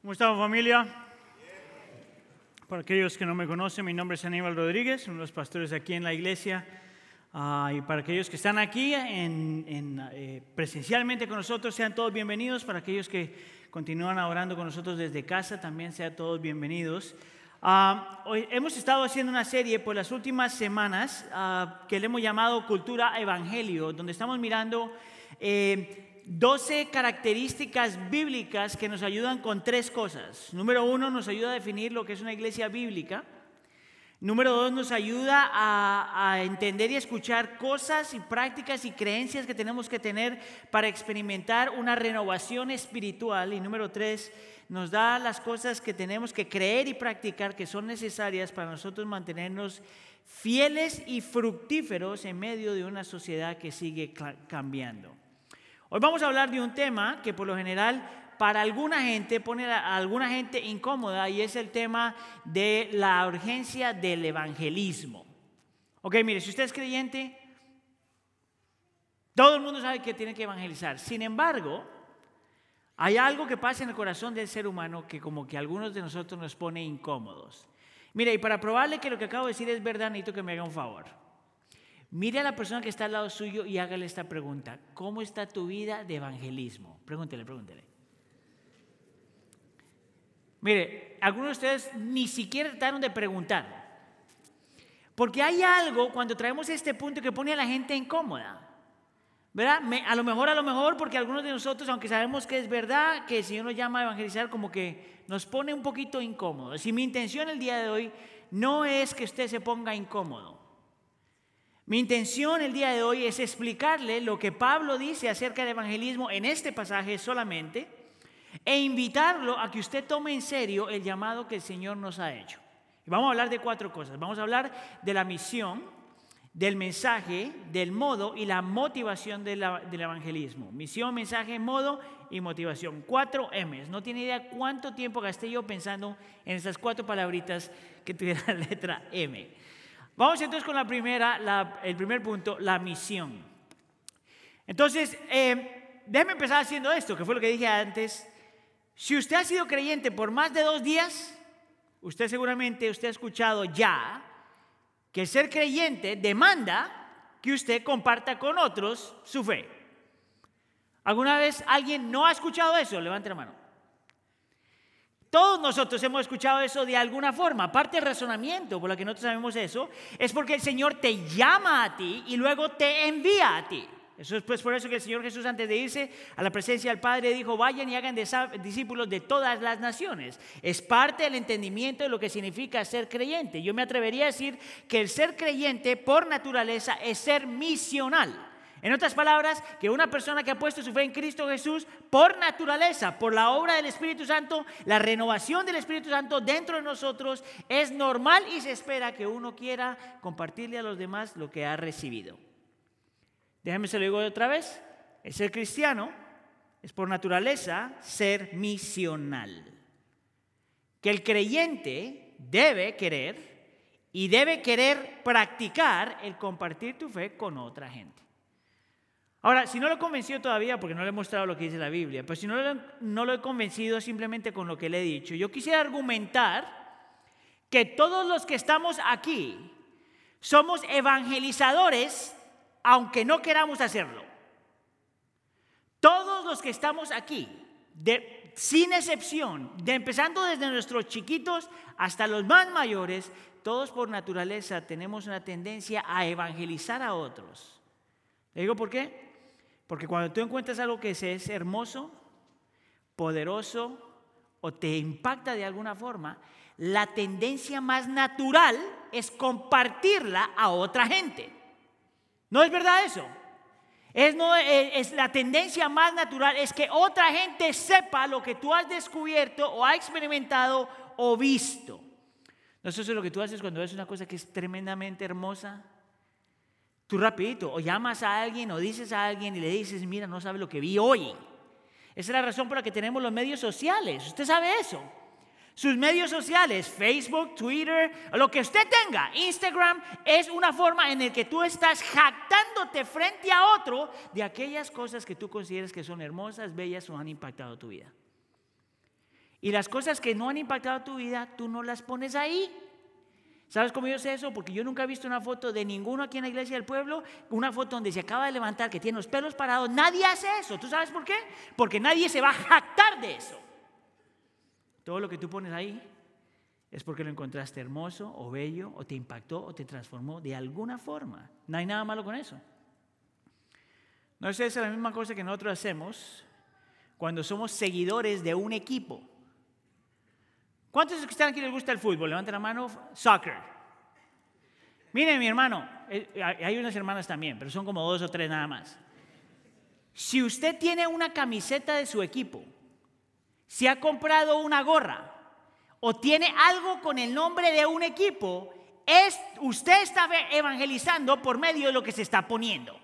¿Cómo estamos familia? Para aquellos que no me conocen, mi nombre es Aníbal Rodríguez, uno de los pastores aquí en la iglesia. Ah, y para aquellos que están aquí en, en, eh, presencialmente con nosotros, sean todos bienvenidos. Para aquellos que continúan orando con nosotros desde casa, también sean todos bienvenidos. Ah, hoy hemos estado haciendo una serie por las últimas semanas ah, que le hemos llamado Cultura Evangelio, donde estamos mirando eh, 12 características bíblicas que nos ayudan con tres cosas. Número uno, nos ayuda a definir lo que es una iglesia bíblica. Número dos, nos ayuda a, entender y escuchar cosas y prácticas y creencias que tenemos que tener para experimentar una renovación espiritual. Y número tres, nos da las cosas que tenemos que creer y practicar que son necesarias para nosotros mantenernos fieles y fructíferos en medio de una sociedad que sigue cambiando. Hoy vamos a hablar de un tema que por lo general para alguna gente pone a alguna gente incómoda y es el tema de la urgencia del evangelismo. Ok, mire, si usted es creyente, todo el mundo sabe que tiene que evangelizar. Sin embargo, hay algo que pasa en el corazón del ser humano que como que algunos de nosotros nos pone incómodos. Mire, y para probarle que lo que acabo de decir es verdad, necesito que me haga un favor. Mire a la persona que está al lado suyo y hágale esta pregunta. ¿Cómo está tu vida de evangelismo? Pregúntele, pregúntele. Mire, algunos de ustedes ni siquiera trataron de preguntar. Porque hay algo cuando traemos este punto que pone a la gente incómoda. ¿Verdad? a lo mejor, a lo mejor, porque algunos de nosotros, aunque sabemos que es verdad, que el Señor nos llama a evangelizar, como que nos pone un poquito incómodos. Y mi intención el día de hoy no es que usted se ponga incómodo. Mi intención el día de hoy es explicarle lo que Pablo dice acerca del evangelismo en este pasaje solamente e invitarlo a que usted tome en serio el llamado que el Señor nos ha hecho. Vamos a hablar de cuatro cosas. Vamos a hablar de la misión, del mensaje, del modo y la motivación del evangelismo. Misión, mensaje, modo y motivación. Cuatro M's. No tiene idea cuánto tiempo gasté yo pensando en esas cuatro palabritas que tuvieran la letra M. Vamos entonces con la primera, el primer punto, la misión. Entonces, eh, déjeme empezar haciendo esto, que fue lo que dije antes. Si usted ha sido creyente por más de dos días, usted seguramente usted ha escuchado ya que ser creyente demanda que usted comparta con otros su fe. ¿Alguna vez alguien no ha escuchado eso? Levante la mano. Todos nosotros hemos escuchado eso de alguna forma. Parte del razonamiento por lo que nosotros sabemos eso es porque el Señor te llama a ti y luego te envía a ti. Eso es pues por eso que el Señor Jesús antes de irse a la presencia del Padre dijo, vayan y hagan discípulos de todas las naciones. Es parte del entendimiento de lo que significa ser creyente. Yo me atrevería a decir que el ser creyente por naturaleza es ser misional. En otras palabras, que una persona que ha puesto su fe en Cristo Jesús, por naturaleza, por la obra del Espíritu Santo, la renovación del Espíritu Santo dentro de nosotros, es normal y se espera que uno quiera compartirle a los demás lo que ha recibido. Déjame se lo digo otra vez. El ser cristiano es por naturaleza ser misional. Que el creyente debe querer y debe querer practicar el compartir tu fe con otra gente. Ahora, si no lo he convencido todavía, porque no le he mostrado lo que dice la Biblia, pues si no lo, no lo he convencido simplemente con lo que le he dicho, yo quisiera argumentar que todos los que estamos aquí somos evangelizadores, aunque no queramos hacerlo. Todos los que estamos aquí, de, sin excepción, de empezando desde nuestros chiquitos hasta los más mayores, todos por naturaleza tenemos una tendencia a evangelizar a otros. ¿Le digo por qué? Porque cuando tú encuentras algo que es hermoso, poderoso o te impacta de alguna forma, la tendencia más natural es compartirla a otra gente. ¿No es verdad eso? Es, es, la tendencia más natural es que otra gente sepa lo que tú has descubierto o ha experimentado o visto. ¿No es eso lo que tú haces cuando ves una cosa que es tremendamente hermosa? Tú rapidito, o llamas a alguien o dices a alguien y le dices, mira, no sabe lo que vi hoy. Esa es la razón por la que tenemos los medios sociales. Usted sabe eso. Sus medios sociales, Facebook, Twitter, lo que usted tenga, Instagram, es una forma en la que tú estás jactándote frente a otro de aquellas cosas que tú consideras que son hermosas, bellas o han impactado tu vida. Y las cosas que no han impactado tu vida, tú no las pones ahí. ¿Sabes cómo yo sé eso? Porque yo nunca he visto una foto de ninguno aquí en la iglesia del pueblo, una foto donde se acaba de levantar, que tiene los pelos parados. Nadie hace eso. ¿Tú sabes por qué? Porque nadie se va a jactar de eso. Todo lo que tú pones ahí es porque lo encontraste hermoso o bello o te impactó o te transformó de alguna forma. No hay nada malo con eso. No es esa la misma cosa que nosotros hacemos cuando somos seguidores de un equipo. ¿Cuántos de están aquí les gusta el fútbol? Levanten la mano. Soccer. Miren, mi hermano, eh, hay unas hermanas también, pero son como dos o tres nada más. Si usted tiene una camiseta de su equipo, si ha comprado una gorra o tiene algo con el nombre de un equipo, es, usted está evangelizando por medio de lo que se está poniendo.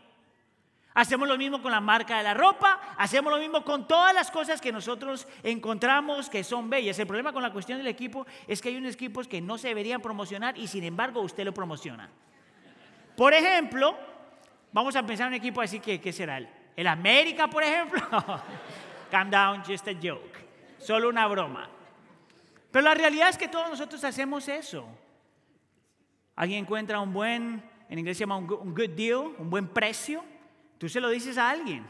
Hacemos lo mismo con la marca de la ropa, hacemos lo mismo con todas las cosas que nosotros encontramos que son bellas. El problema con la cuestión del equipo es que hay unos equipos que no se deberían promocionar y sin embargo usted lo promociona. Por ejemplo, vamos a pensar en un equipo así que, ¿qué será? ¿El América, por ejemplo? Calm down, just a joke. Solo una broma. Pero la realidad es que todos nosotros hacemos eso. Alguien encuentra un buen, en inglés se llama un good deal, un buen precio Tú se lo dices a alguien.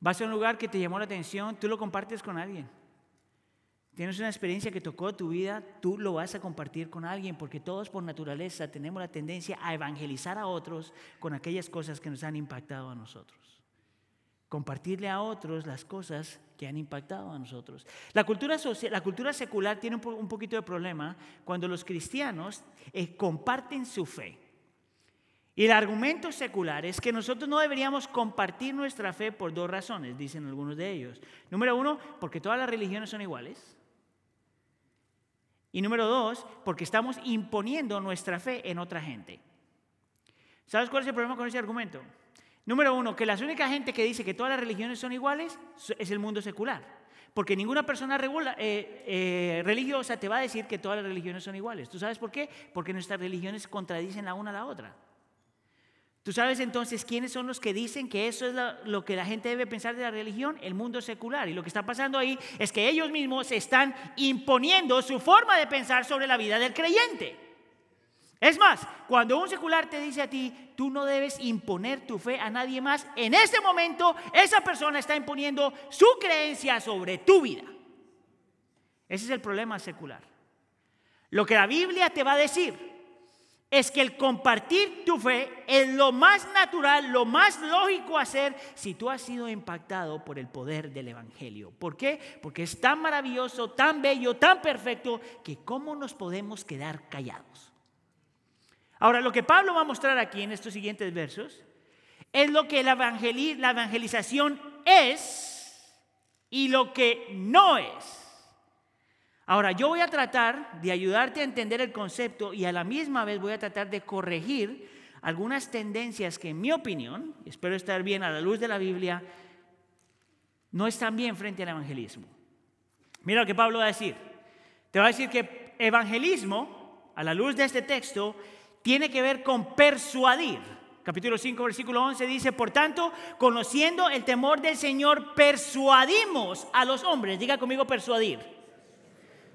Vas a un lugar que te llamó la atención, tú lo compartes con alguien. Tienes una experiencia que tocó tu vida, tú lo vas a compartir con alguien, porque todos por naturaleza tenemos la tendencia a evangelizar a otros con aquellas cosas que nos han impactado a nosotros. Compartirle a otros las cosas que han impactado a nosotros. La cultura, la cultura secular tiene un, poquito de problema cuando los cristianos eh, comparten su fe. Y el argumento secular es que nosotros no deberíamos compartir nuestra fe por dos razones, dicen algunos de ellos. Número uno, porque todas las religiones son iguales. Y número dos, porque estamos imponiendo nuestra fe en otra gente. ¿Sabes cuál es el problema con ese argumento? Número uno, que la única gente que dice que todas las religiones son iguales es el mundo secular. Porque ninguna persona eh, eh, religiosa te va a decir que todas las religiones son iguales. ¿Tú sabes por qué? Porque nuestras religiones contradicen la una a la otra. ¿Tú sabes entonces quiénes son los que dicen que eso es lo, que la gente debe pensar de la religión? El mundo secular. Y lo que está pasando ahí es que ellos mismos están imponiendo su forma de pensar sobre la vida del creyente. Es más, cuando un secular te dice a ti, tú no debes imponer tu fe a nadie más, en ese momento esa persona está imponiendo su creencia sobre tu vida. Ese es el problema secular. Lo que la Biblia te va a decir es que el compartir tu fe es lo más natural, lo más lógico hacer si tú has sido impactado por el poder del Evangelio. ¿Por qué? Porque es tan maravilloso, tan bello, tan perfecto, que ¿cómo nos podemos quedar callados? Ahora, lo que Pablo va a mostrar aquí en estos siguientes versos es lo que la, evangelización es y lo que no es. Ahora, yo voy a tratar de ayudarte a entender el concepto y a la misma vez voy a tratar de corregir algunas tendencias que en mi opinión, espero estar bien a la luz de la Biblia, no están bien frente al evangelismo. Mira lo que Pablo va a decir. Te va a decir que evangelismo, a la luz de este texto, tiene que ver con persuadir. Capítulo 5, versículo 11 dice, por tanto, conociendo el temor del Señor, persuadimos a los hombres. Diga conmigo persuadir.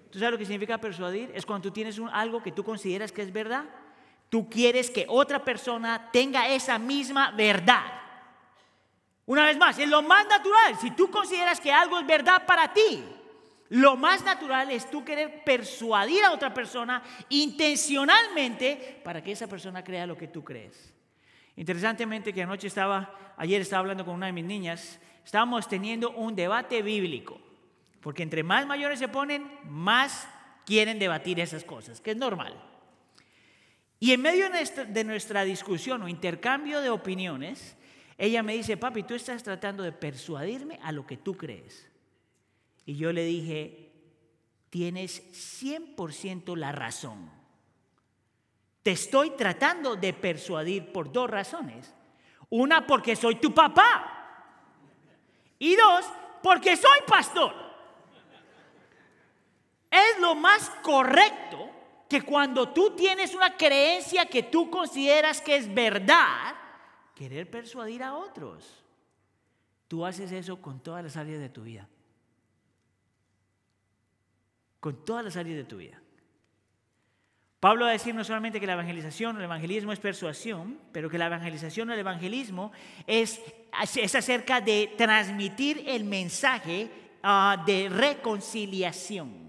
¿Tú sabes lo que significa persuadir? Es cuando tú tienes algo que tú consideras que es verdad. Tú quieres que otra persona tenga esa misma verdad. Una vez más, es lo más natural. Si tú consideras que algo es verdad para ti, lo más natural es tú querer persuadir a otra persona intencionalmente para que esa persona crea lo que tú crees. Interesantemente que anoche estaba, ayer estaba hablando con una de mis niñas, estábamos teniendo un debate bíblico. Porque entre más mayores se ponen, más quieren debatir esas cosas, que es normal. Y en medio de nuestra, discusión o intercambio de opiniones, ella me dice, papi, tú estás tratando de persuadirme a lo que tú crees. Y yo le dije, tienes 100% la razón. Te estoy tratando de persuadir por dos razones. Una, porque soy tu papá. Y dos, porque soy pastor. Es lo más correcto que cuando tú tienes una creencia que tú consideras que es verdad, querer persuadir a otros. Tú haces eso con todas las áreas de tu vida. con todas las áreas de tu vida. Pablo va a decir no solamente que la evangelización o el evangelismo es persuasión, pero que la evangelización o el evangelismo es, es acerca de transmitir el mensaje ah, de reconciliación.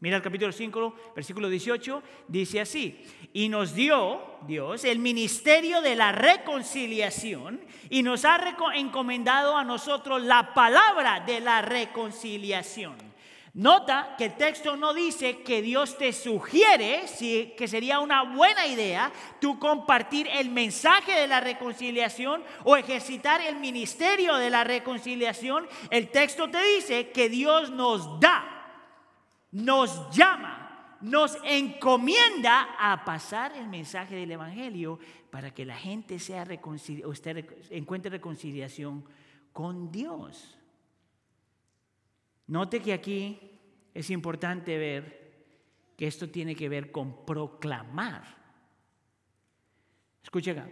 Mira el capítulo 5, versículo 18, dice así, y nos dio Dios el ministerio de la reconciliación y nos ha encomendado a nosotros la palabra de la reconciliación. Nota que el texto no dice que Dios te sugiere, que sería una buena idea, tú compartir el mensaje de la reconciliación o ejercitar el ministerio de la reconciliación. El texto te dice que Dios nos da, nos llama, nos encomienda a pasar el mensaje del Evangelio para que la gente sea o encuentre reconciliación con Dios. Note que aquí es importante ver que esto tiene que ver con proclamar. Escucha acá.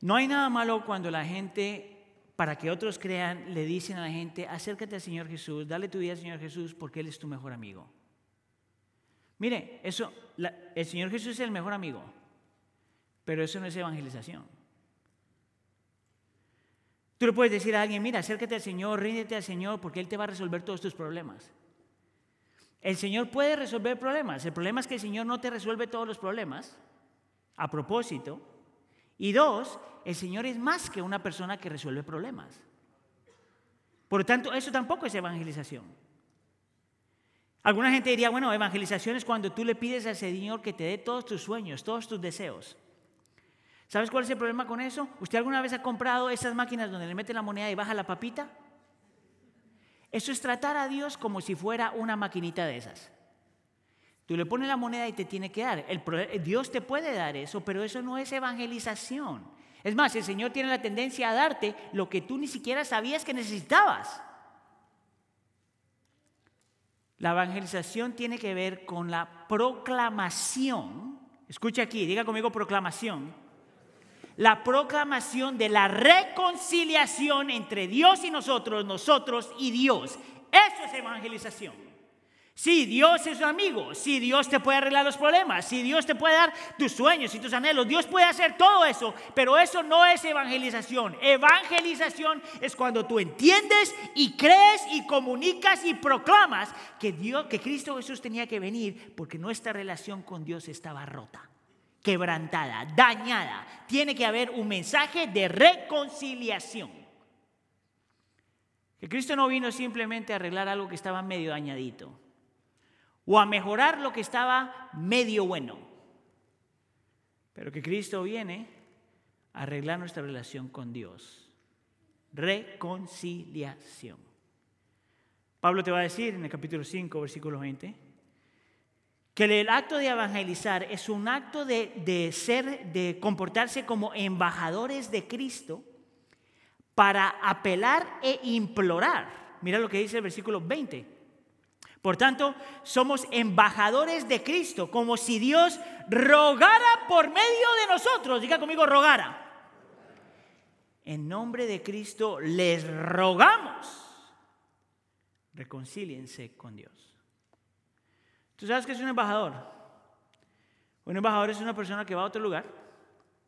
No hay nada malo cuando la gente, para que otros crean, le dicen a la gente, acércate al Señor Jesús, dale tu vida al Señor Jesús porque Él es tu mejor amigo. Mire, eso, el Señor Jesús es el mejor amigo, pero eso no es evangelización. Tú le puedes decir a alguien, mira, acércate al Señor, ríndete al Señor, porque Él te va a resolver todos tus problemas. El Señor puede resolver problemas. El problema es que el Señor no te resuelve todos los problemas, a propósito. Y dos, el Señor es más que una persona que resuelve problemas. Por lo tanto, eso tampoco es evangelización. Alguna gente diría, bueno, evangelización es cuando tú le pides al Señor que te dé todos tus sueños, todos tus deseos. ¿Sabes cuál es el problema con eso? ¿Usted alguna vez ha comprado esas máquinas donde le mete la moneda y baja la papita? Eso es tratar a Dios como si fuera una maquinita de esas. Tú le pones la moneda y te tiene que dar. Dios te puede dar eso, pero eso no es evangelización. Es más, el Señor tiene la tendencia a darte lo que tú ni siquiera sabías que necesitabas. La evangelización tiene que ver con la proclamación. Escucha aquí, diga conmigo proclamación la proclamación de la reconciliación entre Dios y nosotros, nosotros y Dios. Eso es evangelización. Si Dios es su amigo, si Dios te puede arreglar los problemas, si Dios te puede dar tus sueños y tus anhelos, Dios puede hacer todo eso, pero eso no es evangelización. Evangelización es cuando tú entiendes y crees y comunicas y proclamas que Dios, que Cristo Jesús tenía que venir porque nuestra relación con Dios estaba rota quebrantada, dañada. Tiene que haber un mensaje de reconciliación. Que Cristo no vino simplemente a arreglar algo que estaba medio dañadito o a mejorar lo que estaba medio bueno, pero que Cristo viene a arreglar nuestra relación con Dios. Reconciliación. Pablo te va a decir en el capítulo 5, versículo 20, que el acto de evangelizar es un acto de, ser, de comportarse como embajadores de Cristo para apelar e implorar. Mira lo que dice el versículo 20. Por tanto, somos embajadores de Cristo, como si Dios rogara por medio de nosotros. Diga conmigo, rogara. En nombre de Cristo les rogamos, reconcíliense con Dios. ¿Tú sabes qué es un embajador? Un embajador es una persona que va a otro lugar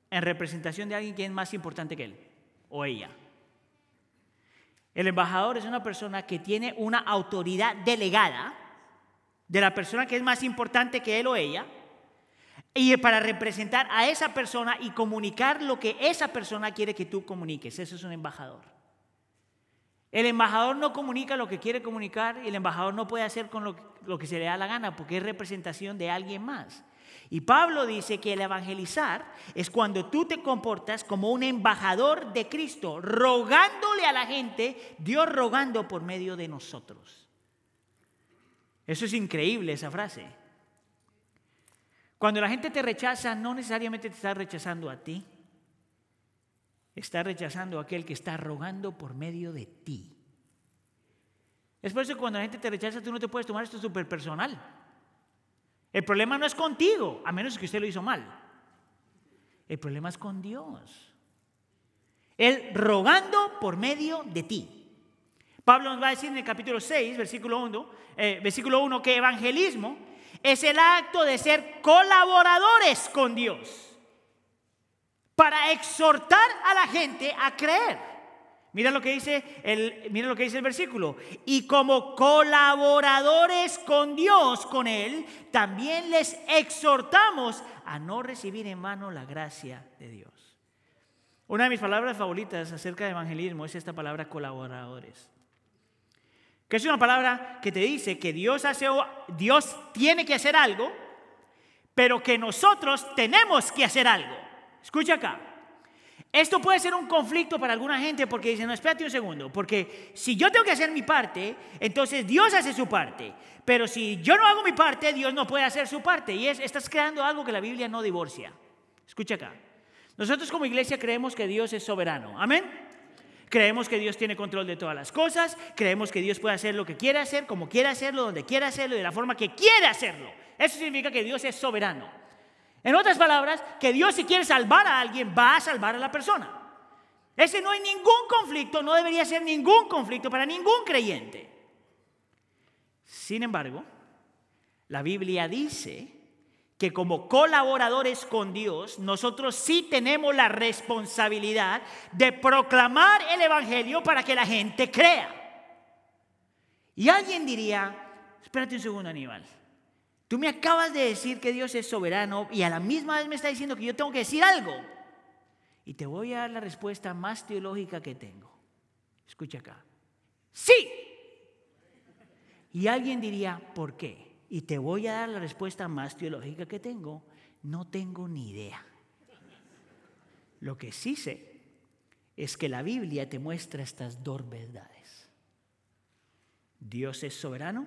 en representación de alguien que es más importante que él o ella. El embajador es una persona que tiene una autoridad delegada de la persona que es más importante que él o ella y para representar a esa persona y comunicar lo que esa persona quiere que tú comuniques. Eso es un embajador. El embajador no comunica lo que quiere comunicar y el embajador no puede hacer con lo, que se le da la gana porque es representación de alguien más. Y Pablo dice que el evangelizar es cuando tú te comportas como un embajador de Cristo, rogándole a la gente, Dios rogando por medio de nosotros. Eso es increíble, esa frase. Cuando la gente te rechaza, no necesariamente te está rechazando a ti, está rechazando a aquel que está rogando por medio de ti. Es por eso que cuando la gente te rechaza, tú no te puedes tomar esto súper personal. El problema no es contigo, a menos que usted lo hizo mal. El problema es con Dios. Él rogando por medio de ti. Pablo nos va a decir en el capítulo 6, versículo 1, eh, versículo 1 que evangelismo es el acto de ser colaboradores con Dios para exhortar a la gente a creer. Mira lo que dice el, mira lo que dice el versículo. Y como colaboradores con Dios, con Él, también les exhortamos a no recibir en mano la gracia de Dios. Una de mis palabras favoritas acerca de evangelismo es esta palabra colaboradores. Que es una palabra que te dice que Dios, hace, Dios tiene que hacer algo, pero que nosotros tenemos que hacer algo. Escucha acá. Esto puede ser un conflicto para alguna gente porque dicen, no, espérate un segundo, porque si yo tengo que hacer mi parte, entonces Dios hace su parte. Pero si yo no hago mi parte, Dios no puede hacer su parte. Y es, estás creando algo que la Biblia no divorcia. Escucha acá. Nosotros como iglesia creemos que Dios es soberano. Amén. Creemos que Dios tiene control de todas las cosas, creemos que Dios puede hacer lo que quiere hacer, como quiere hacerlo, donde quiere hacerlo y de la forma que quiere hacerlo. Eso significa que Dios es soberano. En otras palabras, que Dios si quiere salvar a alguien, va a salvar a la persona. Ese no hay ningún conflicto, no debería ser ningún conflicto para ningún creyente. Sin embargo, la Biblia dice que como colaboradores con Dios, nosotros sí tenemos la responsabilidad de proclamar el Evangelio para que la gente crea. Y alguien diría, espérate un segundo, Aníbal, tú me acabas de decir que Dios es soberano y a la misma vez me está diciendo que yo tengo que decir algo. Y te voy a dar la respuesta más teológica que tengo. Escucha acá. Sí. Y alguien diría, ¿por qué? y te voy a dar la respuesta más teológica que tengo, no tengo ni idea. Lo que sí sé es que la Biblia te muestra estas dos verdades. Dios es soberano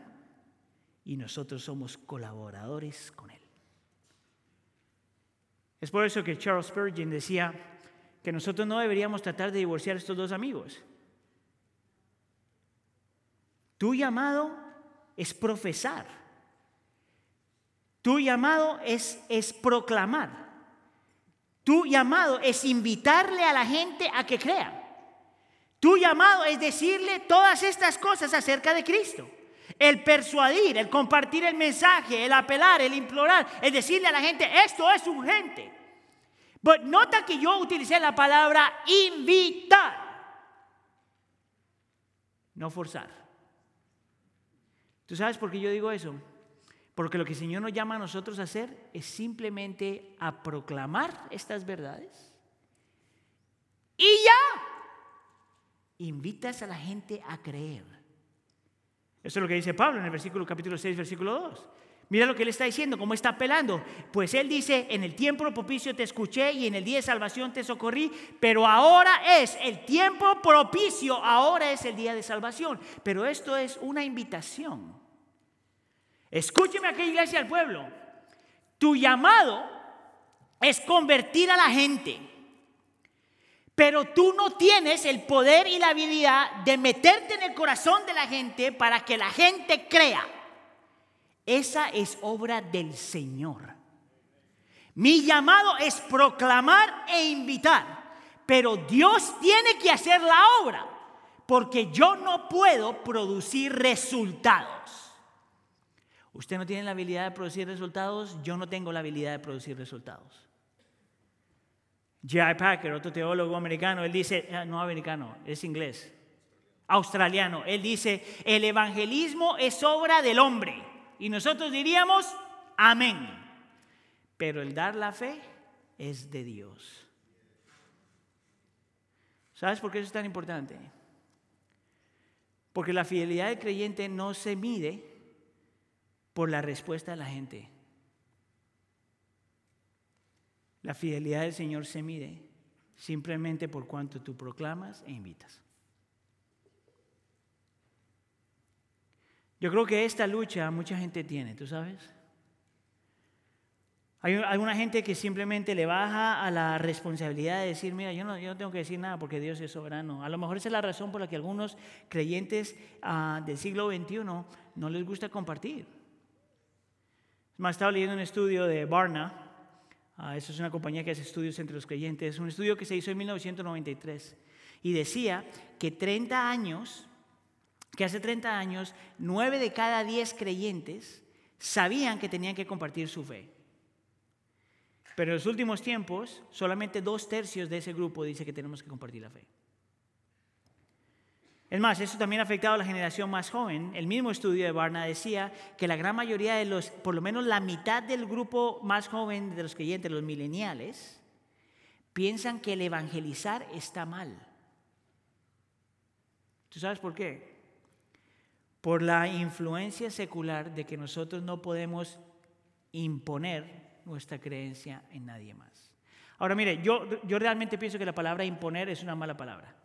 y nosotros somos colaboradores con Él. Es por eso que Charles Spurgeon decía que nosotros no deberíamos tratar de divorciar a estos dos amigos. Tu llamado es profesar tu llamado es, es proclamar. Tu llamado es invitarle a la gente a que crea. Tu llamado es decirle todas estas cosas acerca de Cristo. El persuadir, el compartir el mensaje, el apelar, el implorar, es decirle a la gente, esto es urgente. Pero nota que yo utilicé la palabra invitar, no forzar. ¿Tú sabes por qué yo digo eso? Porque lo que el Señor nos llama a nosotros a hacer es simplemente a proclamar estas verdades. Y ya invitas a la gente a creer. Eso es lo que dice Pablo en el versículo capítulo 6, versículo 2. Mira lo que él está diciendo, cómo está apelando. Pues él dice, en el tiempo propicio te escuché y en el día de salvación te socorrí, pero ahora es el tiempo propicio, ahora es el día de salvación. Pero esto es una invitación. Escúcheme aquí, iglesia del pueblo. Tu llamado es convertir a la gente. Pero tú no tienes el poder y la habilidad de meterte en el corazón de la gente para que la gente crea. Esa es obra del Señor. Mi llamado es proclamar e invitar. Pero Dios tiene que hacer la obra. Porque yo no puedo producir resultados. Usted no tiene la habilidad de producir resultados, yo no tengo la habilidad de producir resultados. J.I. Packer, otro teólogo americano, él dice, ah, no americano, es inglés, australiano, él dice, el evangelismo es obra del hombre. Y nosotros diríamos, amén. Pero el dar la fe es de Dios. ¿Sabes por qué eso es tan importante? Porque la fidelidad del creyente no se mide por la respuesta de la gente. La fidelidad del Señor se mide simplemente por cuanto tú proclamas e invitas. Yo creo que esta lucha mucha gente tiene, ¿tú sabes? Hay alguna gente que simplemente le baja a la responsabilidad de decir, mira, yo no, yo no, tengo que decir nada porque Dios es soberano. A lo mejor esa es la razón por la que algunos creyentes ah, del siglo XXI no les gusta compartir. Me estaba leyendo un estudio de Barna, uh, eso es una compañía que hace estudios entre los creyentes, un estudio que se hizo en 1993, y decía que 30 años que hace 30 años, 9 de cada 10 creyentes sabían que tenían que compartir su fe. Pero en los últimos tiempos, solamente dos tercios de ese grupo dice que tenemos que compartir la fe. Es más, eso también ha afectado a la generación más joven. El mismo estudio de Barna decía que la gran mayoría de los, por lo menos la mitad del grupo más joven de los creyentes, los mileniales, piensan que el evangelizar está mal. ¿Tú sabes por qué? Por la influencia secular de que nosotros no podemos imponer nuestra creencia en nadie más. Ahora mire, yo, yo realmente pienso que la palabra imponer es una mala palabra.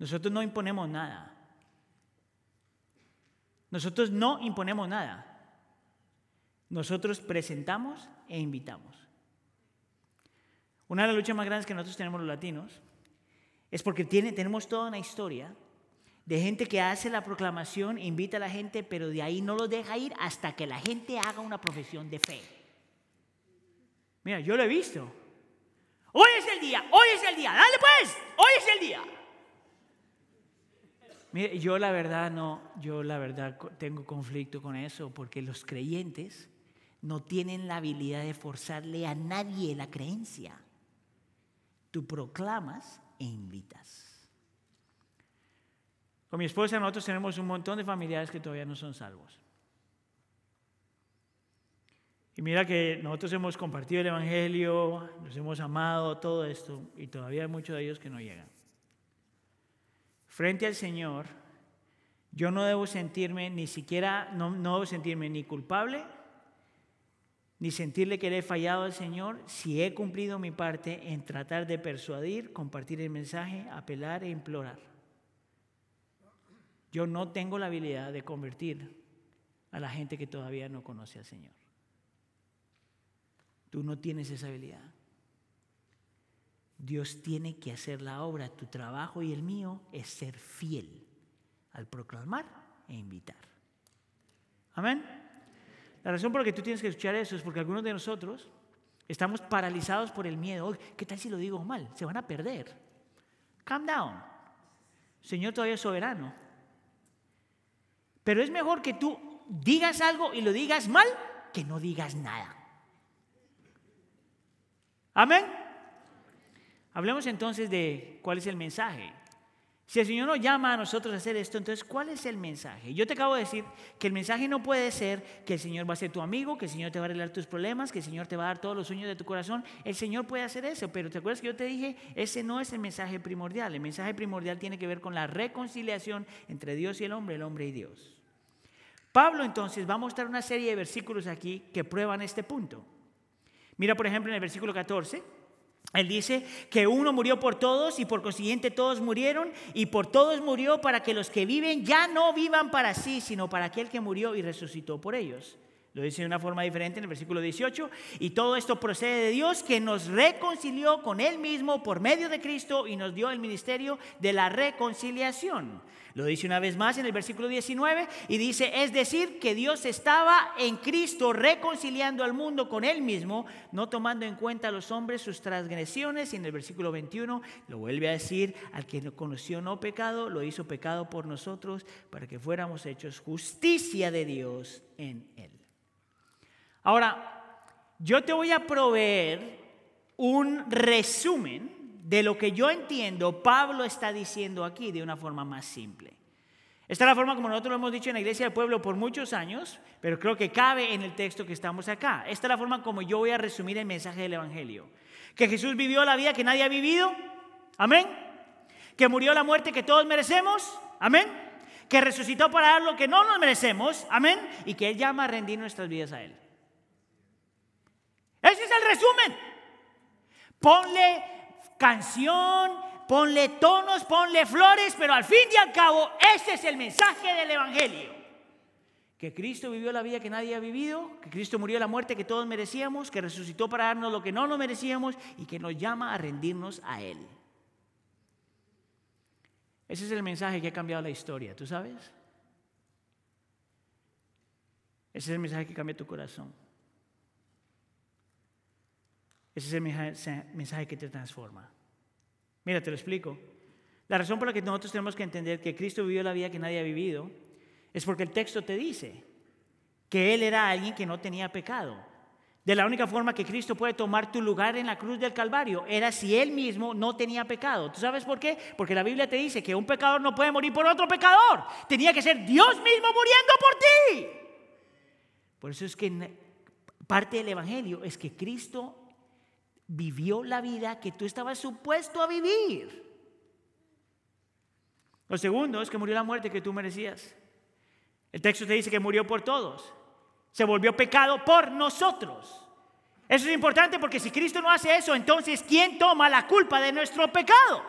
Nosotros no imponemos nada. Nosotros no imponemos nada. Nosotros presentamos e invitamos. Una de las luchas más grandes que nosotros tenemos los latinos es porque tiene, tenemos toda una historia de gente que hace la proclamación, invita a la gente, pero de ahí no lo deja ir hasta que la gente haga una profesión de fe. Mira, yo lo he visto. Hoy es el día, hoy es el día, dale pues, hoy es el día. Mire, yo la verdad no, yo la verdad tengo conflicto con eso porque los creyentes no tienen la habilidad de forzarle a nadie la creencia. Tú proclamas e invitas. Con mi esposa nosotros tenemos un montón de familiares que todavía no son salvos. Y mira que nosotros hemos compartido el Evangelio, nos hemos amado, todo esto, y todavía hay muchos de ellos que no llegan frente al Señor, yo no debo sentirme ni siquiera, no, debo sentirme ni culpable, ni sentirle que le he fallado al Señor si he cumplido mi parte en tratar de persuadir, compartir el mensaje, apelar e implorar. Yo no tengo la habilidad de convertir a la gente que todavía no conoce al Señor. Tú no tienes esa habilidad. Dios tiene que hacer la obra. Tu trabajo y el mío es ser fiel al proclamar e invitar. Amén. La razón por la que tú tienes que escuchar eso es porque algunos de nosotros estamos paralizados por el miedo. ¿Qué tal si lo digo mal? Se van a perder. Calm down. Señor todavía es soberano. Pero es mejor que tú digas algo y lo digas mal que no digas nada. Amén. Hablemos entonces de cuál es el mensaje. Si el Señor nos llama a nosotros a hacer esto, entonces ¿cuál es el mensaje? Yo te acabo de decir que el mensaje no puede ser que el Señor va a ser tu amigo, que el Señor te va a arreglar tus problemas, que el Señor te va a dar todos los sueños de tu corazón. El Señor puede hacer eso, pero ¿te acuerdas que yo te dije? Ese no es el mensaje primordial. El mensaje primordial tiene que ver con la reconciliación entre Dios y el hombre, el hombre y Dios. Pablo entonces va a mostrar una serie de versículos aquí que prueban este punto. Mira por ejemplo en el versículo 14. Él dice que uno murió por todos y por consiguiente todos murieron y por todos murió para que los que viven ya no vivan para sí, sino para aquel que murió y resucitó por ellos. Lo dice de una forma diferente en el versículo 18. Y todo esto procede de Dios que nos reconcilió con Él mismo por medio de Cristo y nos dio el ministerio de la reconciliación. Lo dice una vez más en el versículo 19 y dice, es decir, que Dios estaba en Cristo reconciliando al mundo con Él mismo, no tomando en cuenta a los hombres sus transgresiones. Y en el versículo 21 lo vuelve a decir, al que no conoció no pecado, lo hizo pecado por nosotros para que fuéramos hechos justicia de Dios en Él. Ahora, yo te voy a proveer un resumen de lo que yo entiendo, Pablo está diciendo aquí de una forma más simple. Esta es la forma como nosotros lo hemos dicho en la iglesia del pueblo por muchos años, pero creo que cabe en el texto que estamos acá. Esta es la forma como yo voy a resumir el mensaje del Evangelio. Que Jesús vivió la vida que nadie ha vivido, amén. Que murió la muerte que todos merecemos, amén. Que resucitó para dar lo que no nos merecemos, amén. Y que Él llama a rendir nuestras vidas a Él. Ese es el resumen. Ponle canción, ponle tonos, ponle flores, pero al fin y al cabo ese es el mensaje del Evangelio. Que Cristo vivió la vida que nadie ha vivido, que Cristo murió la muerte que todos merecíamos, que resucitó para darnos lo que no nos merecíamos y que nos llama a rendirnos a Él. Ese es el mensaje que ha cambiado la historia, ¿tú sabes? Ese es el mensaje que cambia tu corazón. Ese es el mensaje que te transforma. Mira, te lo explico. La razón por la que nosotros tenemos que entender que Cristo vivió la vida que nadie ha vivido es porque el texto te dice que Él era alguien que no tenía pecado. De la única forma que Cristo puede tomar tu lugar en la cruz del Calvario era si Él mismo no tenía pecado. ¿Tú sabes por qué? Porque la Biblia te dice que un pecador no puede morir por otro pecador. Tenía que ser Dios mismo muriendo por ti. Por eso es que parte del Evangelio es que Cristo vivió la vida que tú estabas supuesto a vivir. Lo segundo es que murió la muerte que tú merecías. El texto te dice que murió por todos. Se volvió pecado por nosotros. Eso es importante porque si Cristo no hace eso, entonces ¿quién toma la culpa de nuestro pecado?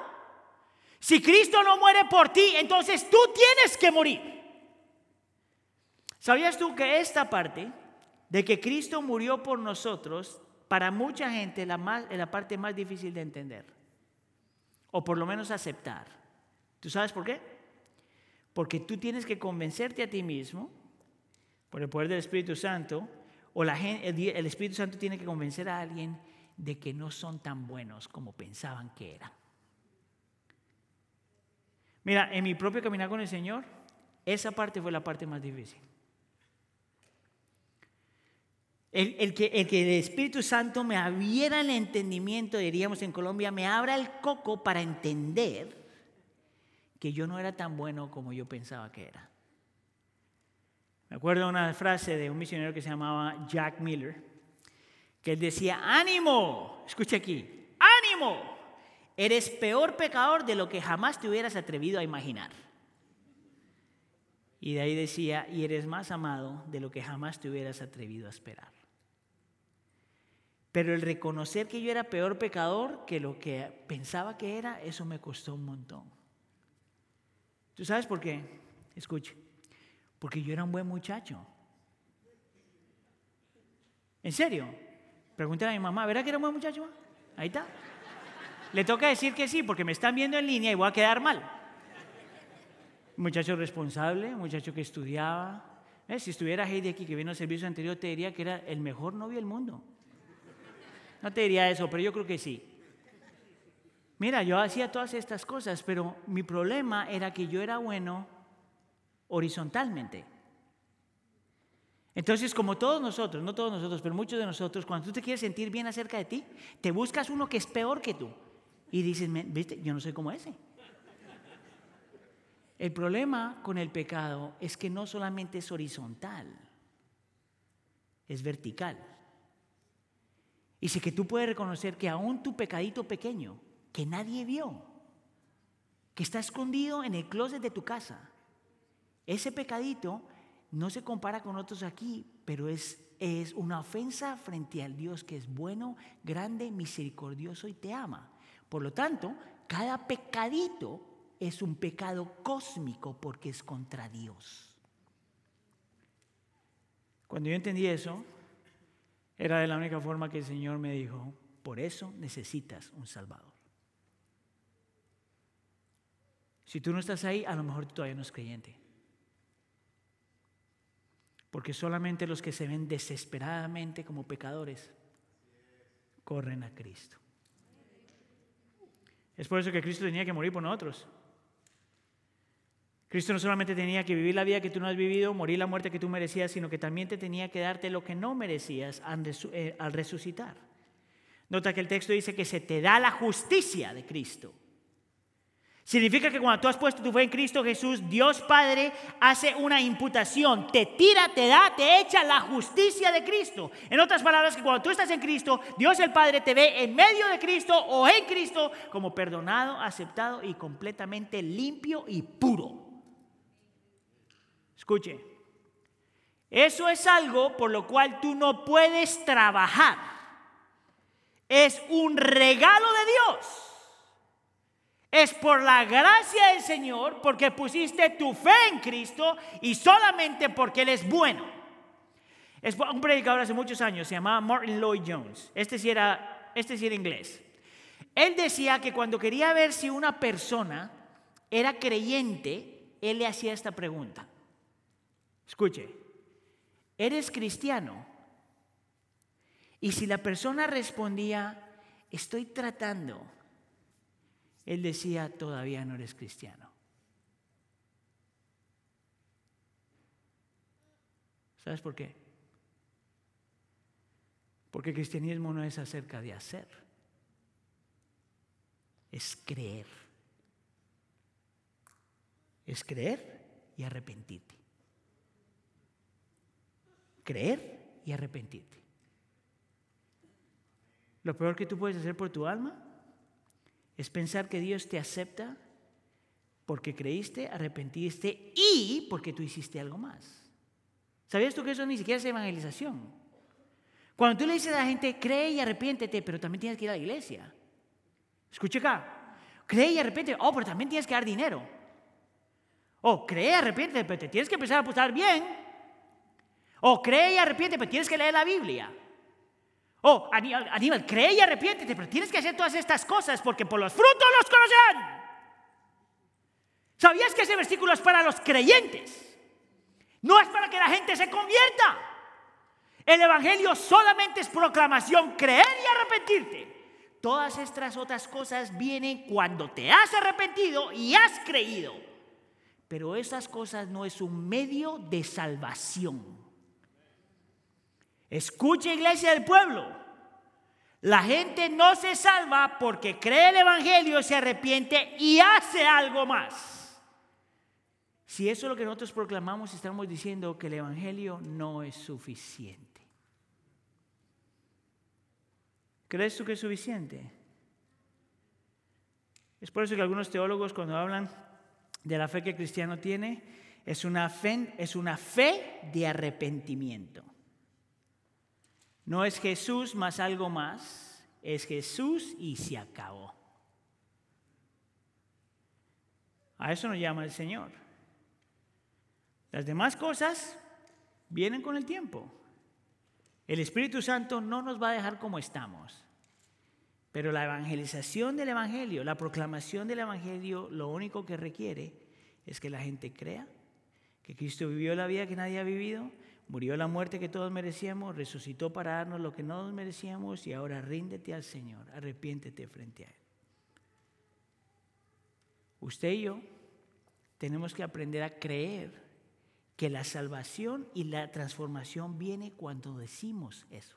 Si Cristo no muere por ti, entonces tú tienes que morir. ¿Sabías tú que esta parte de que Cristo murió por nosotros, para mucha gente la más, la parte más difícil de entender? O por lo menos aceptar. ¿Tú sabes por qué? Porque tú tienes que convencerte a ti mismo por el poder del Espíritu Santo, o la el Espíritu Santo tiene que convencer a alguien de que no son tan buenos como pensaban que eran. Mira, en mi propio caminar con el Señor, esa parte fue la parte más difícil. El, que, el, que, el Espíritu Santo me abriera el entendimiento, diríamos en Colombia, me abra el coco para entender que yo no era tan bueno como yo pensaba que era. Me acuerdo una frase de un misionero que se llamaba Jack Miller, que él decía, ánimo, escucha aquí, ánimo, eres peor pecador de lo que jamás te hubieras atrevido a imaginar. Y de ahí decía, y eres más amado de lo que jamás te hubieras atrevido a esperar. Pero el reconocer que yo era peor pecador que lo que pensaba que era, eso me costó un montón. ¿Tú sabes por qué? Escuche. Porque yo era un buen muchacho. ¿En serio? Pregúntale a mi mamá, ¿verdad que era un buen muchacho? Ahí está. Le toca decir que sí, porque me están viendo en línea y voy a quedar mal. Muchacho responsable, muchacho que estudiaba. Eh, si estuviera Heidi aquí, que vino al servicio anterior, te diría que era el mejor novio del mundo. No te diría eso, pero yo creo que sí. Mira, yo hacía todas estas cosas, pero mi problema era que yo era bueno horizontalmente. Entonces, como todos nosotros, no todos nosotros, pero muchos de nosotros, cuando tú te quieres sentir bien acerca de ti, te buscas uno que es peor que tú. Y dices, viste, yo no soy como ese. El problema con el pecado es que no solamente es horizontal, es vertical. Y si que tú puedes reconocer que aún tu pecadito pequeño, que nadie vio, que está escondido en el closet de tu casa, ese pecadito no se compara con otros aquí, pero es, es una ofensa frente al Dios que es bueno, grande, misericordioso y te ama. Por lo tanto, cada pecadito es un pecado cósmico porque es contra Dios. Cuando yo entendí eso, era de la única forma que el Señor me dijo, por eso necesitas un Salvador. Si tú no estás ahí, a lo mejor todavía no es creyente. Porque solamente los que se ven desesperadamente como pecadores corren a Cristo. Es por eso que Cristo tenía que morir por nosotros. Cristo no solamente tenía que vivir la vida que tú no has vivido, morir la muerte que tú merecías, sino que también te tenía que darte lo que no merecías eh, al resucitar. Nota que el texto dice que se te da la justicia de Cristo. Significa que cuando tú has puesto tu fe en Cristo Jesús, Dios Padre hace una imputación, te tira, te da, te echa la justicia de Cristo. En otras palabras, que cuando tú estás en Cristo, Dios el Padre te ve en medio de Cristo o en Cristo como perdonado, aceptado y completamente limpio y puro. Escuche, eso es algo por lo cual tú no puedes trabajar. Es un regalo de Dios. Es por la gracia del Señor, porque pusiste tu fe en Cristo y solamente porque Él es bueno. Es un predicador hace muchos años, se llamaba Martin Lloyd Jones. Este sí era, este sí era inglés. Él decía que cuando quería ver si una persona era creyente, él le hacía esta pregunta. Escuche, ¿eres cristiano? Y si la persona respondía, estoy tratando, él decía, todavía no eres cristiano. ¿Sabes por qué? Porque el cristianismo no es acerca de hacer, es creer. Es creer y arrepentirte. Creer y arrepentirte. Lo peor que tú puedes hacer por tu alma es pensar que Dios te acepta porque creíste, arrepentiste y porque tú hiciste algo más. ¿Sabías tú que eso ni siquiera es evangelización? Cuando tú le dices a la gente, cree y arrepiéntete, pero también tienes que ir a la iglesia. Escuche acá. Cree y arrepiéntete. Oh, pero también tienes que dar dinero. Oh, cree y arrepiéntete, pero te tienes que empezar a apostar bien. Oh, cree y arrepiéntete, pero tienes que leer la Biblia. Oh, Aníbal, cree y arrepiéntete, pero tienes que hacer todas estas cosas porque por los frutos los conocerán. ¿Sabías que ese versículo es para los creyentes? No es para que la gente se convierta. El Evangelio solamente es proclamación, creer y arrepentirte. Todas estas otras cosas vienen cuando te has arrepentido y has creído. Pero esas cosas no es un medio de salvación. Escucha iglesia del pueblo. La gente no se salva porque cree el Evangelio, se arrepiente y hace algo más. Si eso es lo que nosotros proclamamos, estamos diciendo que el Evangelio no es suficiente. ¿Crees tú que es suficiente? Es por eso que algunos teólogos cuando hablan de la fe que el cristiano tiene, es una fe, es una fe de arrepentimiento. No es Jesús más algo más, es Jesús y se acabó. A eso nos llama el Señor. Las demás cosas vienen con el tiempo. El Espíritu Santo no nos va a dejar como estamos. Pero la evangelización del Evangelio, la proclamación del Evangelio, lo único que requiere es que la gente crea que Cristo vivió la vida que nadie ha vivido, Murió la muerte que todos merecíamos, resucitó para darnos lo que no nos merecíamos y ahora ríndete al Señor, arrepiéntete frente a Él. Usted y yo tenemos que aprender a creer que la salvación y la transformación viene cuando decimos eso.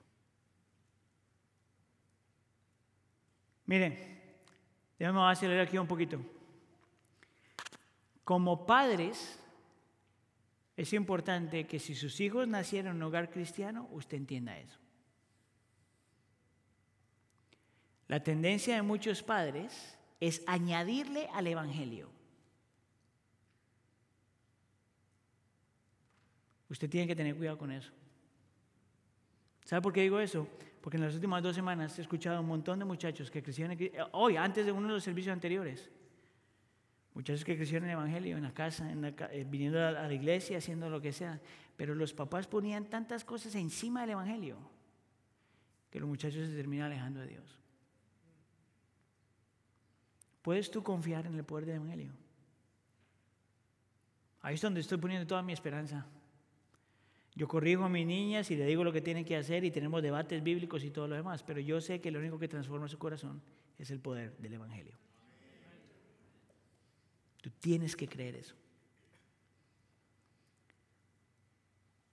Miren, déjame acelerar aquí un poquito. Como padres, es importante que si sus hijos nacieron en un hogar cristiano, usted entienda eso. La tendencia de muchos padres es añadirle al Evangelio. Usted tiene que tener cuidado con eso. ¿Sabe por qué digo eso? Porque en las últimas dos semanas he escuchado a un montón de muchachos que crecieron, hoy, antes de uno de los servicios anteriores, Muchachos que crecieron en el Evangelio, en la casa, eh, viniendo a la iglesia, haciendo lo que sea. Pero los papás ponían tantas cosas encima del Evangelio que los muchachos se terminan alejando de Dios. ¿Puedes tú confiar en el poder del Evangelio? Ahí es donde estoy poniendo toda mi esperanza. Yo corrijo a mis niñas y le digo lo que tienen que hacer y tenemos debates bíblicos y todo lo demás, pero yo sé que lo único que transforma su corazón es el poder del Evangelio. Tú tienes que creer eso.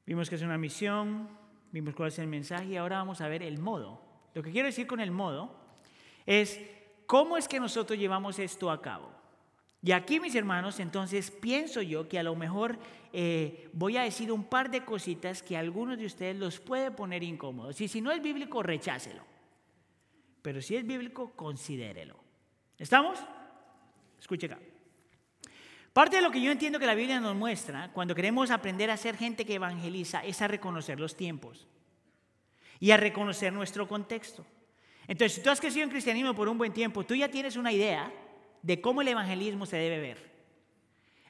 Vimos que es una misión, vimos cuál es el mensaje y ahora vamos a ver el modo. Lo que quiero decir con el modo es cómo es que nosotros llevamos esto a cabo. Y aquí, mis hermanos, entonces pienso yo que a lo mejor eh, voy a decir un par de cositas que a algunos de ustedes los puede poner incómodos. Y si no es bíblico, rechácelo. Pero si es bíblico, considérelo. ¿Estamos? Escuche acá. Parte de lo que yo entiendo que la Biblia nos muestra cuando queremos aprender a ser gente que evangeliza es a reconocer los tiempos y a reconocer nuestro contexto. Entonces, si tú has crecido en cristianismo por un buen tiempo, tú ya tienes una idea de cómo el evangelismo se debe ver.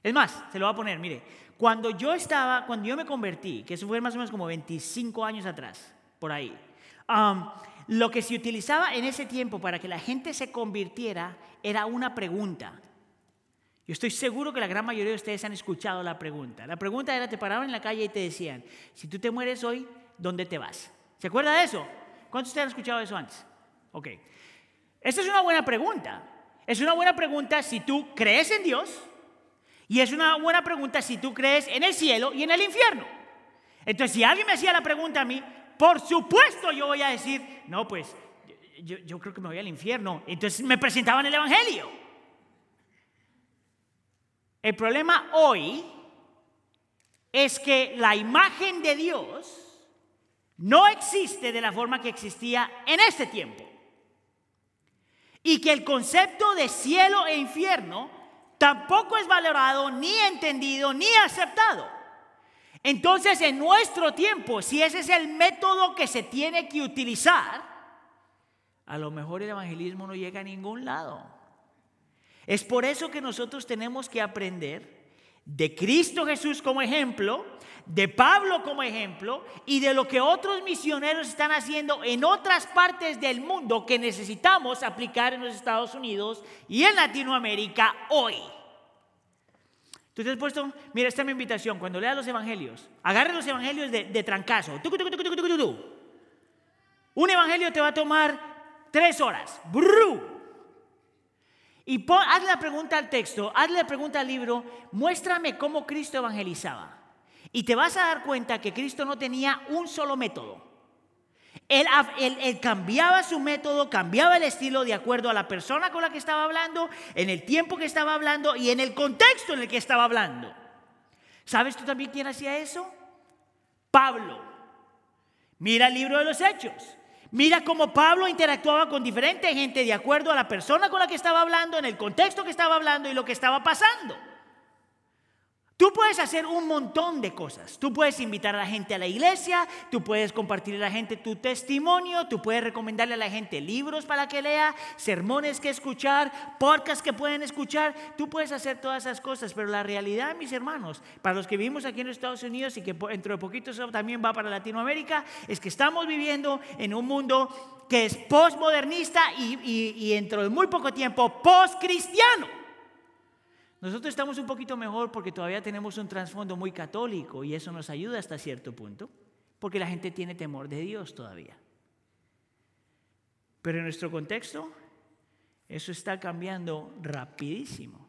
Es más, se lo voy a poner, mire, cuando yo estaba, cuando yo me convertí, que eso fue más o menos como 25 años atrás, por ahí, lo que se utilizaba en ese tiempo para que la gente se convirtiera era una pregunta. Yo estoy seguro que la gran mayoría de ustedes han escuchado la pregunta. La pregunta era, te paraban en la calle y te decían, si tú te mueres hoy, ¿dónde te vas? ¿Se acuerda de eso? ¿Cuántos de ustedes han escuchado eso antes? Ok. Esta es una buena pregunta. Es una buena pregunta si tú crees en Dios y es una buena pregunta si tú crees en el cielo y en el infierno. Entonces, si alguien me hacía la pregunta a mí, por supuesto yo voy a decir, no, pues yo, yo creo que me voy al infierno. Entonces me presentaban el Evangelio. El problema hoy es que la imagen de Dios no existe de la forma que existía en este tiempo. Y que el concepto de cielo e infierno tampoco es valorado, ni entendido, ni aceptado. Entonces, en nuestro tiempo, si ese es el método que se tiene que utilizar, a lo mejor el evangelismo no llega a ningún lado. Es por eso que nosotros tenemos que aprender de Cristo Jesús como ejemplo, de Pablo como ejemplo y de lo que otros misioneros están haciendo en otras partes del mundo que necesitamos aplicar en los Estados Unidos y en Latinoamérica hoy. Tú te has puesto, mira, esta es mi invitación, cuando leas los evangelios, agarre los evangelios de, trancazo. Un evangelio te va a tomar tres horas. Y hazle la pregunta al texto, hazle la pregunta al libro, muéstrame cómo Cristo evangelizaba. Y te vas a dar cuenta que Cristo no tenía un solo método. Él, él, cambiaba su método, cambiaba el estilo de acuerdo a la persona con la que estaba hablando, en el tiempo que estaba hablando y en el contexto en el que estaba hablando. ¿Sabes tú también quién hacía eso? Pablo. Mira el libro de los Hechos. Mira cómo Pablo interactuaba con diferente gente de acuerdo a la persona con la que estaba hablando, en el contexto que estaba hablando y lo que estaba pasando. Tú puedes hacer un montón de cosas. Tú puedes invitar a la gente a la iglesia, tú puedes compartir a la gente tu testimonio, tú puedes recomendarle a la gente libros para que lea, sermones que escuchar, podcasts que pueden escuchar. Tú puedes hacer todas esas cosas, pero la realidad, mis hermanos, para los que vivimos aquí en los Estados Unidos y que dentro de poquito eso también va para Latinoamérica, es que estamos viviendo en un mundo que es postmodernista y, y, y dentro de muy poco tiempo postcristiano. Nosotros estamos un poquito mejor porque todavía tenemos un trasfondo muy católico y eso nos ayuda hasta cierto punto, porque la gente tiene temor de Dios todavía. Pero en nuestro contexto, eso está cambiando rapidísimo.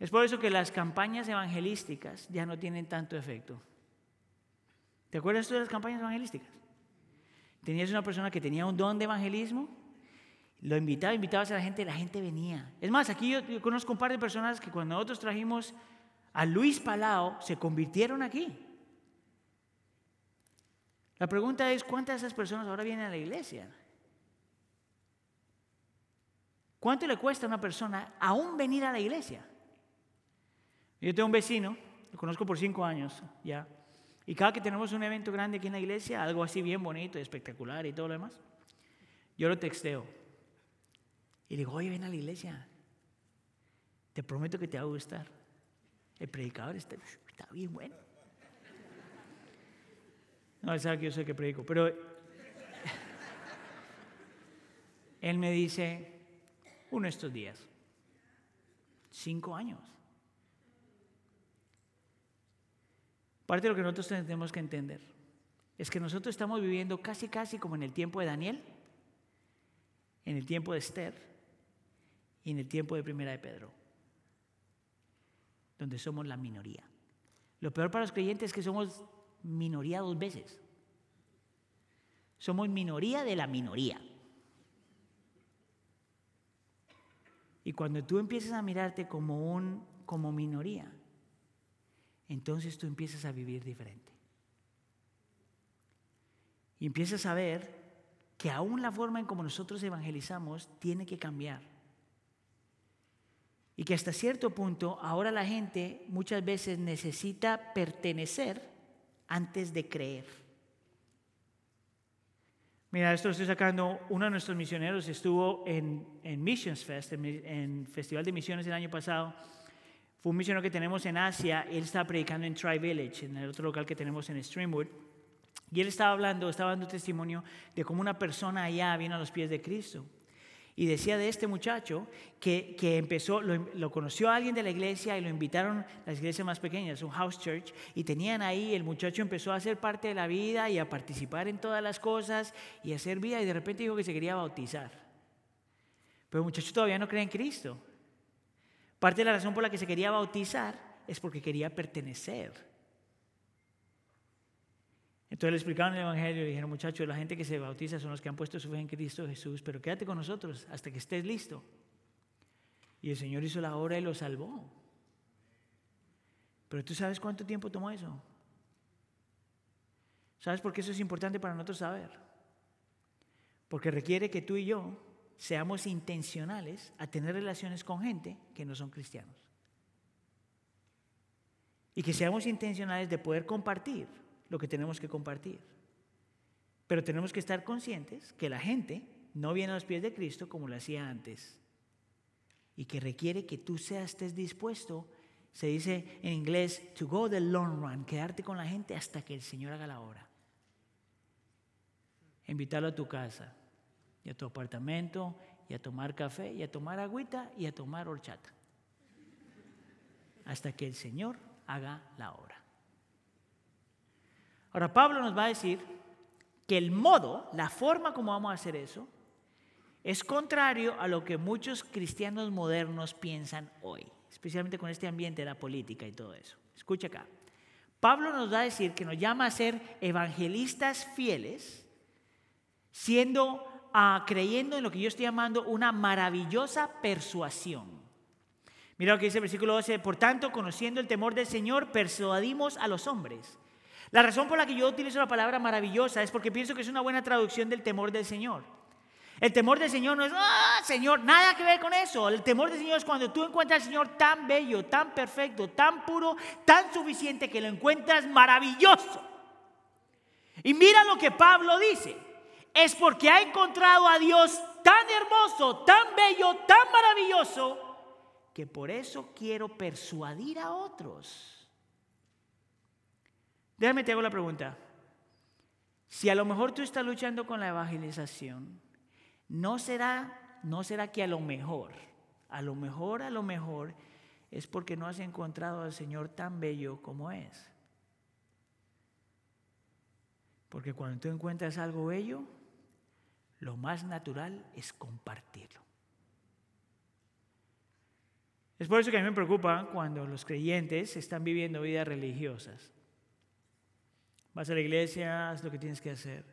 Es por eso que las campañas evangelísticas ya no tienen tanto efecto. ¿Te acuerdas tú de las campañas evangelísticas? Tenías una persona que tenía un don de evangelismo lo invitaba, invitabas a la gente, la gente venía. Es más, aquí yo, conozco un par de personas que cuando nosotros trajimos a Luis Palao, se convirtieron aquí. La pregunta es, ¿cuántas de esas personas ahora vienen a la iglesia? ¿Cuánto le cuesta a una persona aún venir a la iglesia? Yo tengo un vecino, lo conozco por cinco años ya, y cada que tenemos un evento grande aquí en la iglesia, algo así bien bonito, espectacular y todo lo demás, yo lo texteo. Y digo, oye, ven a la iglesia. Te prometo que te va a gustar. El predicador está, bien bueno. No, sabe que yo sé que predico, pero él me dice, uno de estos días, cinco años. Parte de lo que nosotros tenemos que entender es que nosotros estamos viviendo casi, casi como en el tiempo de Daniel, en el tiempo de Esther, y en el tiempo de Primera de Pedro, donde somos la minoría. Lo peor para los creyentes es que somos minoría dos veces. Somos minoría de la minoría. Y cuando tú empiezas a mirarte como un como minoría, entonces tú empiezas a vivir diferente. Y empiezas a ver que aún la forma en como nosotros evangelizamos tiene que cambiar. Y que hasta cierto punto ahora la gente muchas veces necesita pertenecer antes de creer. Mira, esto lo estoy sacando, uno de nuestros misioneros estuvo en, en Missions Fest, en, en, Festival de Misiones el año pasado. Fue un misionero que tenemos en Asia, él estaba predicando en Tri Village, en el otro local que tenemos en Streamwood. Y él estaba hablando, estaba dando testimonio de cómo una persona allá vino a los pies de Cristo. Y decía de este muchacho que, empezó, lo, conoció a alguien de la iglesia y lo invitaron a las iglesias más pequeñas, un house church, y tenían ahí, el muchacho empezó a ser parte de la vida y a participar en todas las cosas y a hacer vida y de repente dijo que se quería bautizar. Pero el muchacho todavía no cree en Cristo. Parte de la razón por la que se quería bautizar es porque quería pertenecer. Entonces le explicaron el Evangelio y dijeron, muchachos, la gente que se bautiza son los que han puesto su fe en Cristo Jesús, pero quédate con nosotros hasta que estés listo. Y el Señor hizo la obra y lo salvó. Pero tú sabes cuánto tiempo tomó eso. ¿Sabes por qué eso es importante para nosotros saber? Porque requiere que tú y yo seamos intencionales a tener relaciones con gente que no son cristianos. Y que seamos intencionales de poder compartir lo que tenemos que compartir. Pero tenemos que estar conscientes que la gente no viene a los pies de Cristo como lo hacía antes. Y que requiere que tú seas, estés dispuesto, se dice en inglés, to go the long run, quedarte con la gente hasta que el Señor haga la obra. Invitarlo a tu casa, y a tu apartamento, y a tomar café, y a tomar agüita, y a tomar horchata. Hasta que el Señor haga la obra. Ahora, Pablo nos va a decir que el modo, la forma como vamos a hacer eso, es contrario a lo que muchos cristianos modernos piensan hoy, especialmente con este ambiente de la política y todo eso. Escucha acá. Pablo nos va a decir que nos llama a ser evangelistas fieles, siendo Ah, creyendo en lo que yo estoy llamando una maravillosa persuasión. Mira lo que dice el versículo 12, por tanto, conociendo el temor del Señor, persuadimos a los hombres. La razón por la que yo utilizo la palabra maravillosa es porque pienso que es una buena traducción del temor del Señor. El temor del Señor no es, ah, Señor, nada que ver con eso. El temor del Señor es cuando tú encuentras al Señor tan bello, tan perfecto, tan puro, tan suficiente que lo encuentras maravilloso. Y mira lo que Pablo dice es porque ha encontrado a Dios tan hermoso, tan bello, tan maravilloso, que por eso quiero persuadir a otros. Déjame te hago la pregunta. Si a lo mejor tú estás luchando con la evangelización, ¿no será, no será que a lo mejor, a lo mejor, a lo mejor, es porque no has encontrado al Señor tan bello como es? Porque cuando tú encuentras algo bello, lo más natural es compartirlo. Es por eso que a mí me preocupa cuando los creyentes están viviendo vidas religiosas. Vas a la iglesia, haz lo que tienes que hacer,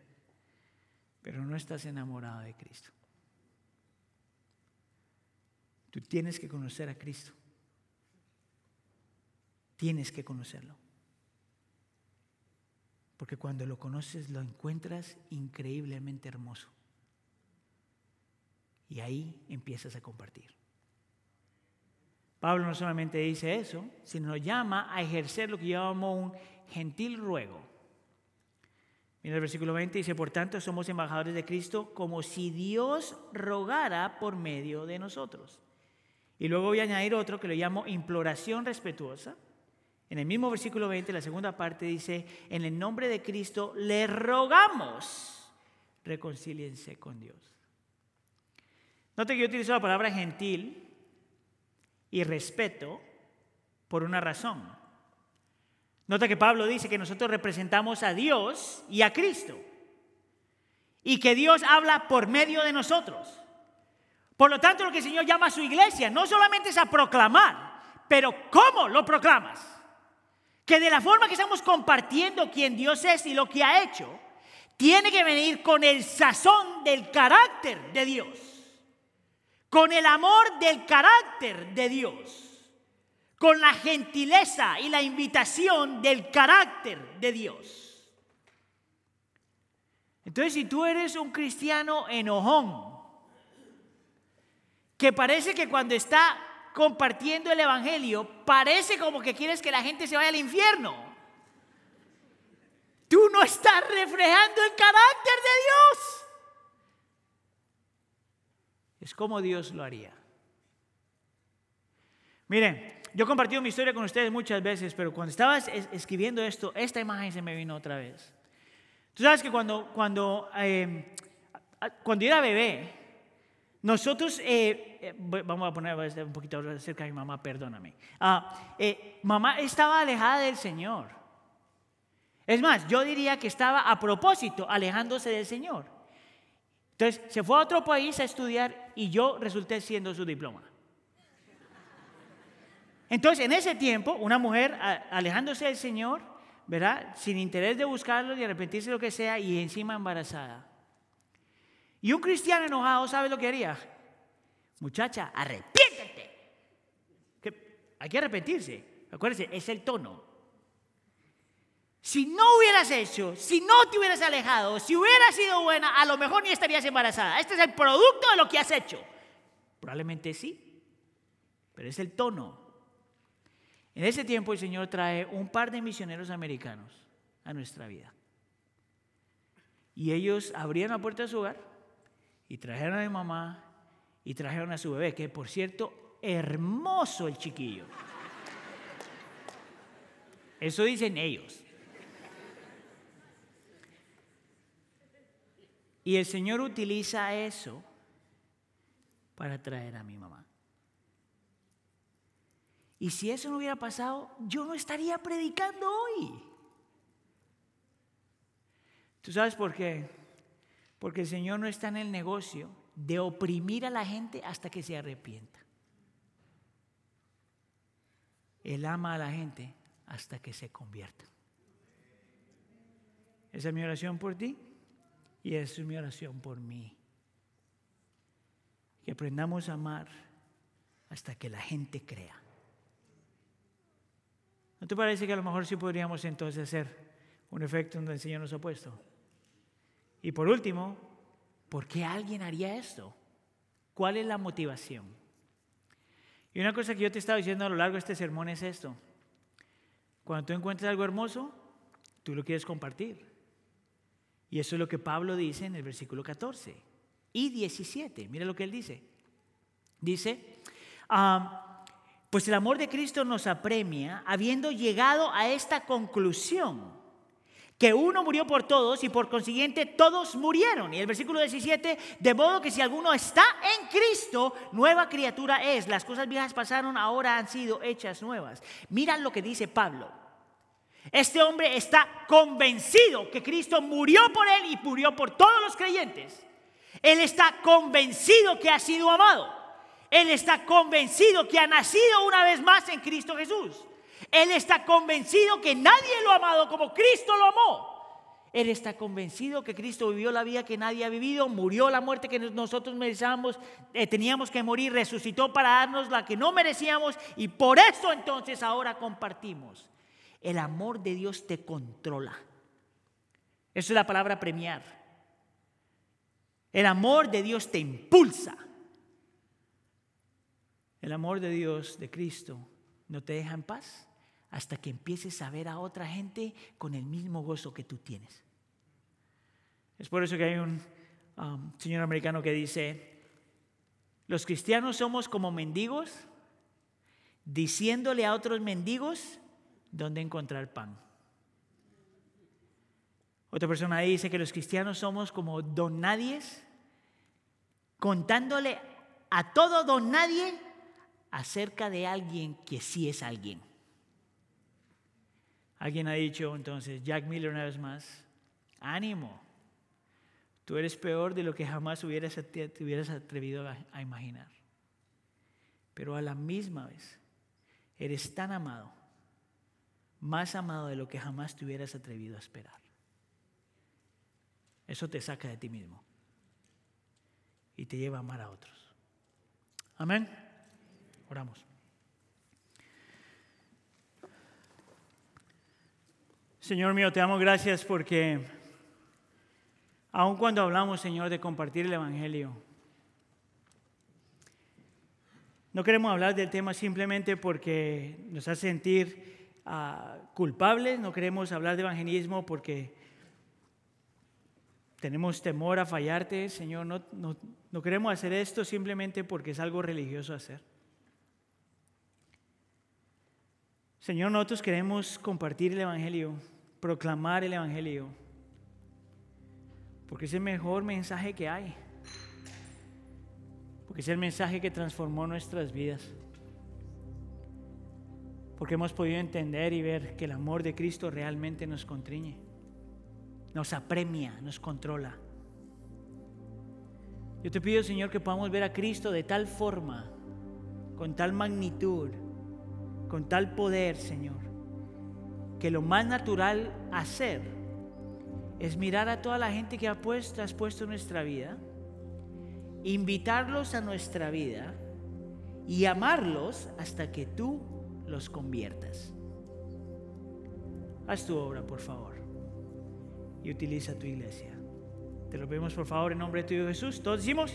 pero no estás enamorado de Cristo. Tú tienes que conocer a Cristo. Tienes que conocerlo. Porque cuando lo conoces lo encuentras increíblemente hermoso. Y ahí empiezas a compartir. Pablo no solamente dice eso, sino llama a ejercer lo que llamamos un gentil ruego. Mira el versículo 20, dice, por tanto somos embajadores de Cristo como si Dios rogara por medio de nosotros. Y luego voy a añadir otro que lo llamo imploración respetuosa. En el mismo versículo 20, la segunda parte dice, en el nombre de Cristo le rogamos, reconcíliense con Dios. Note que yo utilizo la palabra gentil y respeto por una razón. Nota que Pablo dice que nosotros representamos a Dios y a Cristo. Y que Dios habla por medio de nosotros. Por lo tanto, lo que el Señor llama a su iglesia no solamente es a proclamar, pero ¿cómo lo proclamas? Que de la forma que estamos compartiendo quién Dios es y lo que ha hecho, tiene que venir con el sazón del carácter de Dios con el amor del carácter de Dios, con la gentileza y la invitación del carácter de Dios. Entonces, si tú eres un cristiano enojón, que parece que cuando está compartiendo el Evangelio, parece como que quieres que la gente se vaya al infierno. Tú no estás reflejando el carácter de Dios. Es como Dios lo haría. Miren, yo he compartido mi historia con ustedes muchas veces, pero cuando estaba escribiendo esto, esta imagen se me vino otra vez. Tú sabes que cuando, cuando, eh, cuando era bebé, nosotros, eh, eh, vamos a poner un poquito cerca de mi mamá, perdóname. Ah, mamá estaba alejada del Señor. Es más, yo diría que estaba a propósito alejándose del Señor. Entonces se fue a otro país a estudiar y yo resulté siendo su diploma. Entonces en ese tiempo una mujer alejándose del Señor, ¿verdad? Sin interés de buscarlo y arrepentirse lo que sea y encima embarazada. Y un cristiano enojado, ¿sabe lo que haría? Muchacha, arrepiéntete. Que hay que arrepentirse. Acuérdense, es el tono. Si no hubieras hecho, si no te hubieras alejado, si hubieras sido buena, a lo mejor ni estarías embarazada. Este es el producto de lo que has hecho. Probablemente sí, pero es el tono. En ese tiempo el Señor trae un par de misioneros americanos a nuestra vida. Y ellos abrían la puerta de su hogar y trajeron a mi mamá y trajeron a su bebé, que por cierto, hermoso el chiquillo. Eso dicen ellos. Y el Señor utiliza eso para traer a mi mamá. Y si eso no hubiera pasado, yo no estaría predicando hoy. ¿Tú sabes por qué? Porque el Señor no está en el negocio de oprimir a la gente hasta que se arrepienta. Él ama a la gente hasta que se convierta. Esa es mi oración por ti y esa es mi oración por mí. Que aprendamos a amar hasta que la gente crea. ¿No te parece que a lo mejor sí podríamos entonces hacer un efecto donde el Señor nos ha puesto? Y por último, ¿por qué alguien haría esto? ¿Cuál es la motivación? Y una cosa que yo te he estado diciendo a lo largo de este sermón es esto. Cuando tú encuentras algo hermoso, tú lo quieres compartir. Y eso es lo que Pablo dice en el versículo 14 y 17. Mira lo que él dice. Dice, ah, pues el amor de Cristo nos apremia habiendo llegado a esta conclusión que uno murió por todos y por consiguiente todos murieron. Y el versículo 17, de modo que si alguno está en Cristo, nueva criatura es. Las cosas viejas pasaron, ahora han sido hechas nuevas. Mira lo que dice Pablo. Este hombre está convencido que Cristo murió por él y murió por todos los creyentes. Él está convencido que ha sido amado. Él está convencido que ha nacido una vez más en Cristo Jesús. Él está convencido que nadie lo ha amado como Cristo lo amó. Él está convencido que Cristo vivió la vida que nadie ha vivido, murió la muerte que nosotros merecíamos, eh, teníamos que morir, resucitó para darnos la que no merecíamos y por eso entonces ahora compartimos. El amor de Dios te controla. Esa es la palabra premiar. El amor de Dios te impulsa. El amor de Dios, de Cristo, no te deja en paz hasta que empieces a ver a otra gente con el mismo gozo que tú tienes. Es por eso que hay un um, señor americano que dice, los cristianos somos como mendigos diciéndole a otros mendigos dónde encontrar pan. Otra persona dice que los cristianos somos como don nadies contándole a todo don nadie acerca de alguien que sí es alguien. Alguien ha dicho entonces, Jack Miller una vez más, ánimo, tú eres peor de lo que jamás hubieras, te hubieras atrevido a, a imaginar. Pero a la misma vez, eres tan amado, más amado de lo que jamás te hubieras atrevido a esperar. Eso te saca de ti mismo y te lleva a amar a otros. Amén. Oramos. Señor mío, te damos gracias porque aun cuando hablamos, Señor, de compartir el Evangelio, no queremos hablar del tema simplemente porque nos hace sentir ah, culpables, no queremos hablar de evangelismo porque tenemos temor a fallarte, Señor, no, no queremos hacer esto simplemente porque es algo religioso hacer. Señor, nosotros queremos compartir el Evangelio proclamar el Evangelio. Porque es el mejor mensaje que hay. Porque es el mensaje que transformó nuestras vidas. Porque hemos podido entender y ver que el amor de Cristo realmente nos contriñe, nos apremia, nos controla. Yo te pido, Señor, que podamos ver a Cristo de tal forma, con tal magnitud, con tal poder, Señor, que lo más natural hacer es mirar a toda la gente que ha puesto, has puesto en nuestra vida, invitarlos a nuestra vida y amarlos hasta que tú los conviertas. Haz tu obra, por favor, y utiliza tu iglesia. Te lo pedimos, por favor, en nombre de tuyo Jesús. Todos decimos.